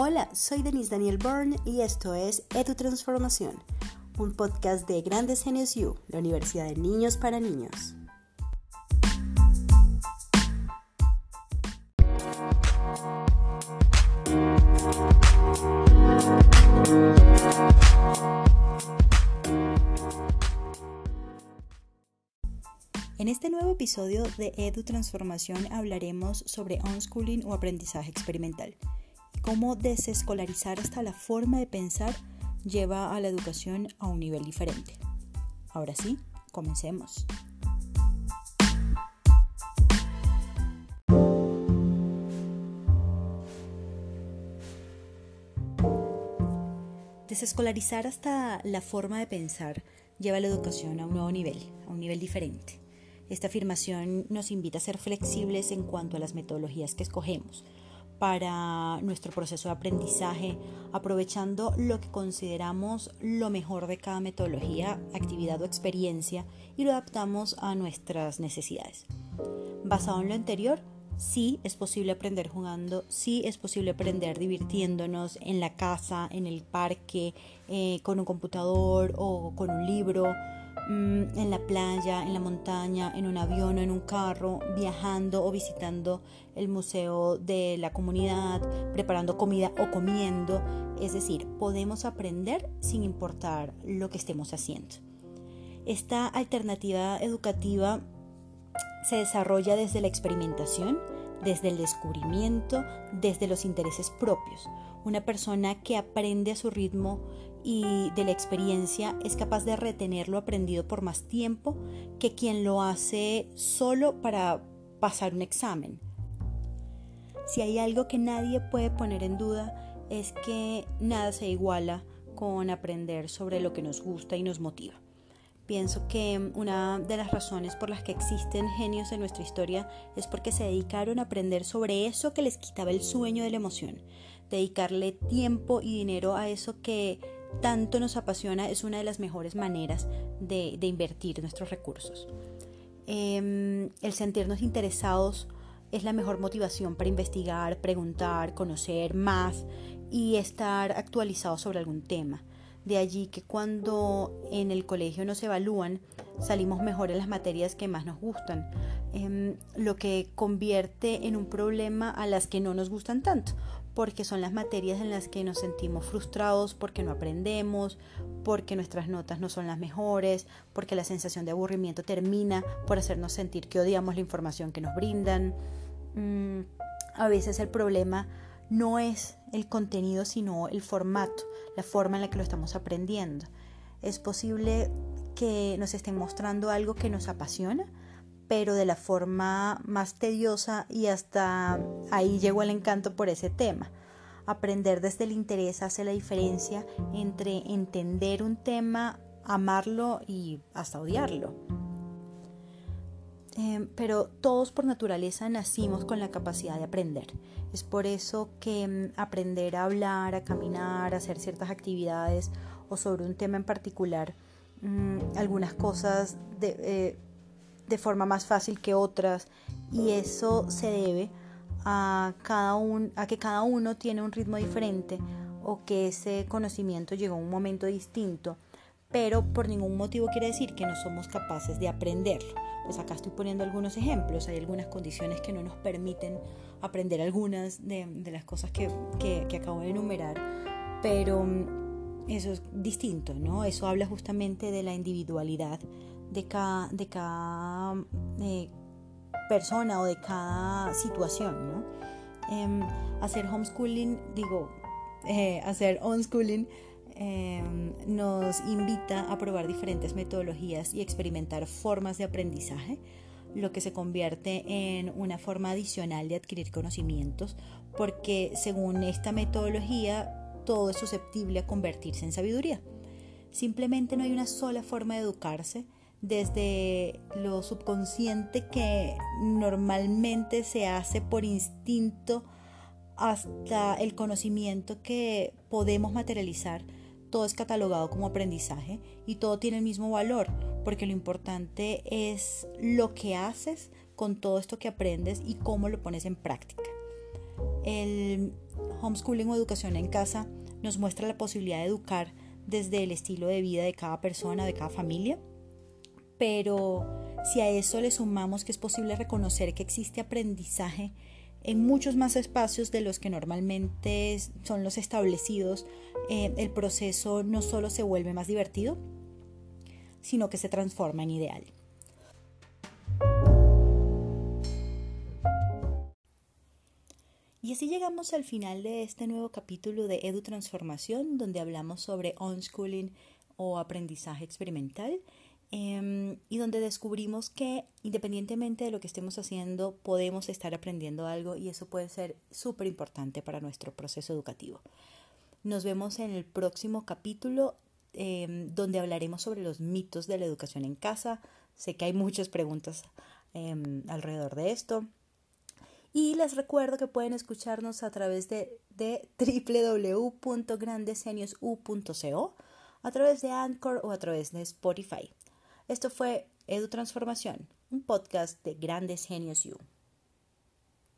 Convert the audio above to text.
Hola, soy Denise Daniel Byrne y esto es Edu Transformación, un podcast de Grandes Genios la Universidad de Niños para Niños. En este nuevo episodio de Edu Transformación hablaremos sobre unschooling o aprendizaje experimental cómo desescolarizar hasta la forma de pensar lleva a la educación a un nivel diferente. Ahora sí, comencemos. Desescolarizar hasta la forma de pensar lleva a la educación a un nuevo nivel, a un nivel diferente. Esta afirmación nos invita a ser flexibles en cuanto a las metodologías que escogemos, para nuestro proceso de aprendizaje, aprovechando lo que consideramos lo mejor de cada metodología, actividad o experiencia y lo adaptamos a nuestras necesidades. Basado en lo anterior, sí es posible aprender jugando, sí es posible aprender divirtiéndonos en la casa, en el parque, eh, con un computador o con un libro en la playa, en la montaña, en un avión o en un carro, viajando o visitando el museo de la comunidad, preparando comida o comiendo. Es decir, podemos aprender sin importar lo que estemos haciendo. Esta alternativa educativa se desarrolla desde la experimentación, desde el descubrimiento, desde los intereses propios. Una persona que aprende a su ritmo y de la experiencia es capaz de retener lo aprendido por más tiempo que quien lo hace solo para pasar un examen. Si hay algo que nadie puede poner en duda es que nada se iguala con aprender sobre lo que nos gusta y nos motiva. Pienso que una de las razones por las que existen genios en nuestra historia es porque se dedicaron a aprender sobre eso que les quitaba el sueño de la emoción. Dedicarle tiempo y dinero a eso que tanto nos apasiona es una de las mejores maneras de, invertir nuestros recursos. Em, el sentirnos interesados es la mejor motivación para investigar, preguntar, conocer más y estar actualizados sobre algún tema. De allí que cuando en el colegio nos evalúan, salimos mejor en las materias que más nos gustan, em, lo que convierte en un problema a las que no nos gustan tanto porque son las materias en las que nos sentimos frustrados, porque no aprendemos, porque nuestras notas no son las mejores, porque la sensación de aburrimiento termina por hacernos sentir que odiamos la información que nos brindan. Mm, a veces el problema no es el contenido, sino el formato, la forma en la que lo estamos aprendiendo. Es posible que nos estén mostrando algo que nos apasiona, pero de la forma más tediosa y hasta ahí llegó el encanto por ese tema. Aprender desde el interés hace la diferencia entre entender un tema, amarlo y hasta odiarlo. Em, pero todos por naturaleza nacimos con la capacidad de aprender. Es por eso que em, aprender a hablar, a caminar, a hacer ciertas actividades o sobre un tema en particular, mm, algunas cosas de, eh, de forma más fácil que otras y eso se debe a, cada un, a que cada uno tiene un ritmo diferente o que ese conocimiento llegó a un momento distinto, pero por ningún motivo quiere decir que no somos capaces de aprenderlo. Pues acá estoy poniendo algunos ejemplos, hay algunas condiciones que no nos permiten aprender algunas de, las cosas que, que acabo de enumerar, pero mm, eso es distinto, ¿no? Eso habla justamente de la individualidad de cada, de cada eh, persona o de cada situación, ¿no? Em, hacer homeschooling, digo, eh, hacer homeschooling em, nos invita a probar diferentes metodologías y experimentar formas de aprendizaje, lo que se convierte en una forma adicional de adquirir conocimientos, porque según esta metodología todo es susceptible a convertirse en sabiduría. Simplemente no hay una sola forma de educarse, desde lo subconsciente que normalmente se hace por instinto hasta el conocimiento que podemos materializar, todo es catalogado como aprendizaje y todo tiene el mismo valor, porque lo importante es lo que haces con todo esto que aprendes y cómo lo pones en práctica. El homeschooling o educación en casa nos muestra la posibilidad de educar desde el estilo de vida de cada persona, de cada familia, pero si a eso le sumamos que es posible reconocer que existe aprendizaje en muchos más espacios de los que normalmente son los establecidos, eh, el proceso no solo se vuelve más divertido, sino que se transforma en ideal. Y así llegamos al final de este nuevo capítulo de Edu Transformación, donde hablamos sobre unschooling o aprendizaje experimental Em, y donde descubrimos que independientemente de lo que estemos haciendo, podemos estar aprendiendo algo y eso puede ser súper importante para nuestro proceso educativo. Nos vemos en el próximo capítulo em, donde hablaremos sobre los mitos de la educación en casa. Sé que hay muchas preguntas em, alrededor de esto. Y les recuerdo que pueden escucharnos a través de, de a través de Anchor o a través de Spotify. Esto fue Edu Transformación, un podcast de Grandes Genios You.